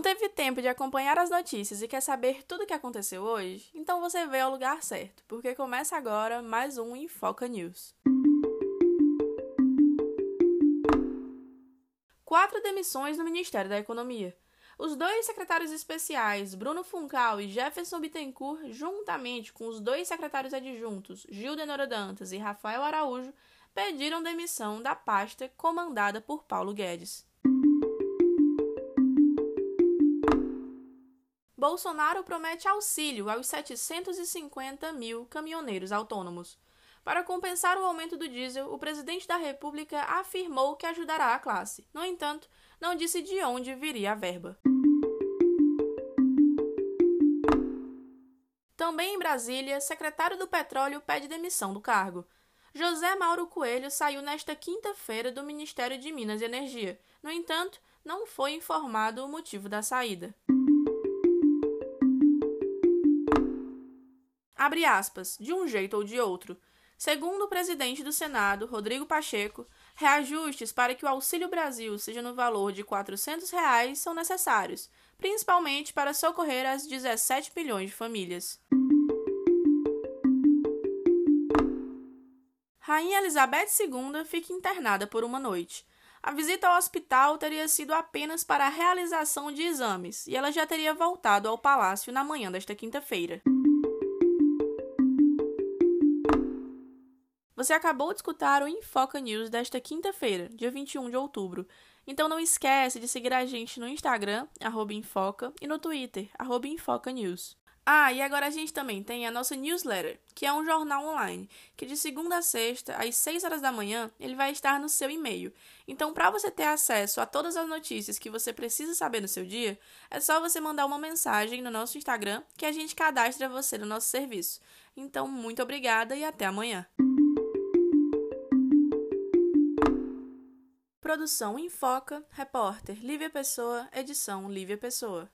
Não teve tempo de acompanhar as notícias e quer saber tudo o que aconteceu hoje? Então você veio ao lugar certo, porque começa agora mais um Infoca News. Quatro demissões no Ministério da Economia. Os dois secretários especiais, Bruno Funcal e Jefferson Bittencourt, juntamente com os dois secretários adjuntos, Gil Denora Dantas e Rafael Araújo, pediram demissão da pasta comandada por Paulo Guedes. Bolsonaro promete auxílio aos 750 mil caminhoneiros autônomos. Para compensar o aumento do diesel, o presidente da República afirmou que ajudará a classe. No entanto, não disse de onde viria a verba. Também em Brasília, secretário do Petróleo pede demissão do cargo. José Mauro Coelho saiu nesta quinta-feira do Ministério de Minas e Energia. No entanto, não foi informado o motivo da saída. Abre aspas, de um jeito ou de outro. Segundo o presidente do Senado, Rodrigo Pacheco, reajustes para que o Auxílio Brasil seja no valor de 400 reais são necessários, principalmente para socorrer as 17 milhões de famílias. Rainha Elizabeth II fica internada por uma noite. A visita ao hospital teria sido apenas para a realização de exames e ela já teria voltado ao palácio na manhã desta quinta-feira. Você acabou de escutar o Infoca News desta quinta-feira, dia 21 de outubro. Então não esquece de seguir a gente no Instagram, Infoca, e no Twitter, Infoca News. Ah, e agora a gente também tem a nossa newsletter, que é um jornal online, que de segunda a sexta, às 6 horas da manhã, ele vai estar no seu e-mail. Então, para você ter acesso a todas as notícias que você precisa saber no seu dia, é só você mandar uma mensagem no nosso Instagram que a gente cadastra você no nosso serviço. Então, muito obrigada e até amanhã. Produção Infoca, repórter Lívia Pessoa, edição Lívia Pessoa.